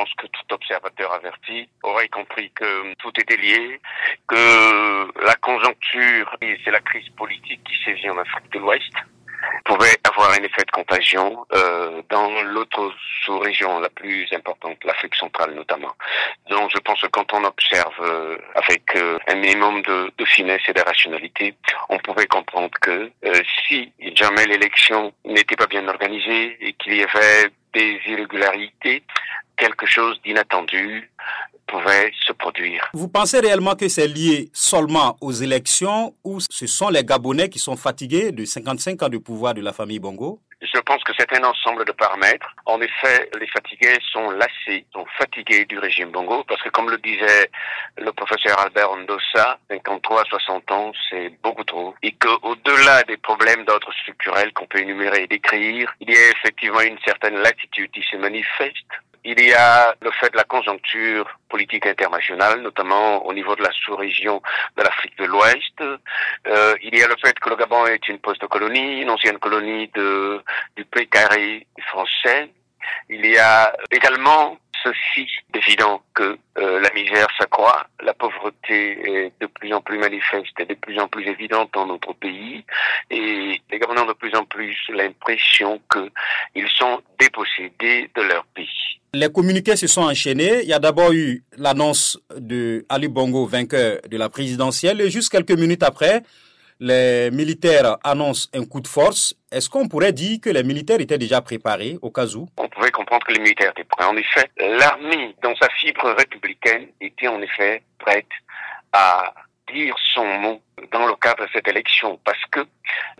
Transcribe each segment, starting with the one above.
pense que tout observateur averti aurait compris que tout était lié, que la conjoncture, c'est la crise politique qui sévit en Afrique de l'Ouest, pouvait avoir un effet de contagion euh, dans l'autre sous-région la plus importante, l'Afrique centrale notamment. Donc je pense que quand on observe euh, avec euh, un minimum de, finesse et de rationalité, on pouvait comprendre que si jamais l'élection n'était pas bien organisée et qu'il y avait des irrégularités, quelque chose d'inattendu pouvait se produire. Vous pensez réellement que c'est lié seulement aux élections ou ce sont les Gabonais qui sont fatigués de 55 ans de pouvoir de la famille Bongo? Je pense que c'est un ensemble de paramètres. En effet, les fatigués sont lassés, sont fatigués du régime Bongo, parce que comme le disait le professeur Albert Ondosa, 53 60 ans, c'est beaucoup trop. Et qu'au-delà des problèmes d'ordre structurel qu'on peut énumérer et décrire, il y a effectivement une certaine latitude qui se manifeste il y a le fait de la conjoncture politique internationale, notamment au niveau de la sous-région de l'Afrique de l'Ouest. Euh, il y a le fait que le Gabon est une post-colonie, une ancienne colonie de, du pays carré français. Il y a également ceci évident que euh, la misère s'accroît, la pauvreté est de plus en plus manifeste et de plus en plus évidente dans notre pays, et les Gabonais ont de plus en plus l'impression qu'ils sont dépossédés de leur pays. Les communiqués se sont enchaînés. Il y a d'abord eu l'annonce de Ali Bongo vainqueur de la présidentielle, et juste quelques minutes après, les militaires annoncent un coup de force. Est-ce qu'on pourrait dire que les militaires étaient déjà préparés au cas où? On pouvait comprendre que les militaires étaient prêts. En effet, l'armée, dans sa fibre républicaine, était en effet prête à dire son mot dans le cadre de cette élection. Parce que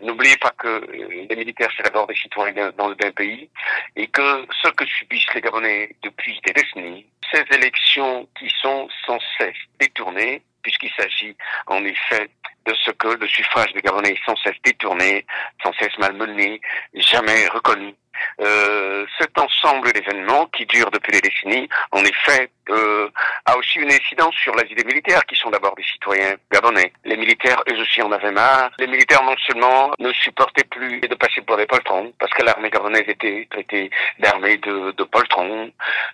n'oubliez pas que les militaires, c'est d'abord des citoyens d'un pays et que ce que subissent les Gabonais depuis des décennies, ces élections qui sont sans cesse détournées, puisqu'il s'agit en effet de ce que le suffrage des Gabonais est sans cesse détourné, sans cesse malmené, jamais reconnu. Euh, cet ensemble d'événements qui durent depuis des décennies, en effet, euh, a aussi une incidence sur la vie des militaires, qui sont d'abord des citoyens gabonais. Les militaires, eux aussi, en avaient marre. Les militaires, non seulement ne supportaient plus de passer pour des poltrons, parce que l'armée gabonaise était traitée d'armée de, de poltrons,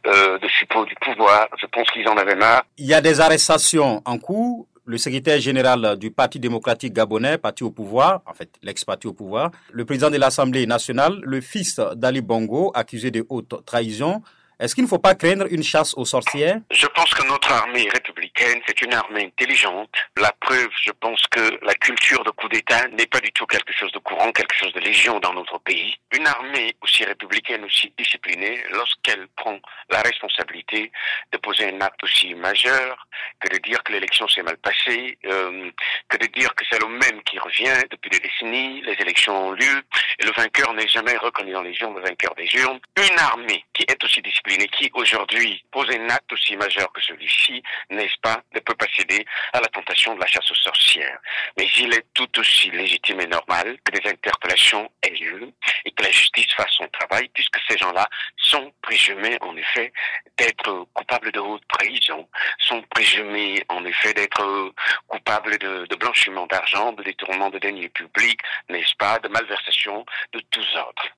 euh, de suppôts du pouvoir. Je pense qu'ils en avaient marre. Il y a des arrestations en cours le secrétaire général du Parti démocratique gabonais, parti au pouvoir, en fait l'ex-parti au pouvoir, le président de l'Assemblée nationale, le fils d'Ali Bongo, accusé de haute trahison, est-ce qu'il ne faut pas craindre une chasse aux sorcières? Je pense que notre armée républicaine, c'est une armée intelligente. La preuve, je pense que la culture de coup d'État n'est pas du tout quelque chose de courant, quelque chose de légion dans notre pays. Une armée aussi républicaine, aussi disciplinée, lorsqu'elle prend la responsabilité de poser un acte aussi majeur que de dire que l'élection s'est mal passée, euh, que de dire que c'est le même revient depuis des décennies, les élections ont lieu, et le vainqueur n'est jamais reconnu dans les urnes, le vainqueur des urnes. Une armée qui est aussi disciplinée qui aujourd'hui pose un acte aussi majeur que celui-ci, n'est-ce pas, ne peut pas céder à la tentation de la chasse aux sorcières. Mais il est tout aussi légitime et normal que des interpellations aient lieu et que la justice fasse son travail, puisque ces gens-là sont présumés en effet d'être coupables de haute trahison, sont présumés en effet d'être coupables de blanchiment d'argent, de détournement de deniers publics, n'est-ce pas, de malversation de tous ordres.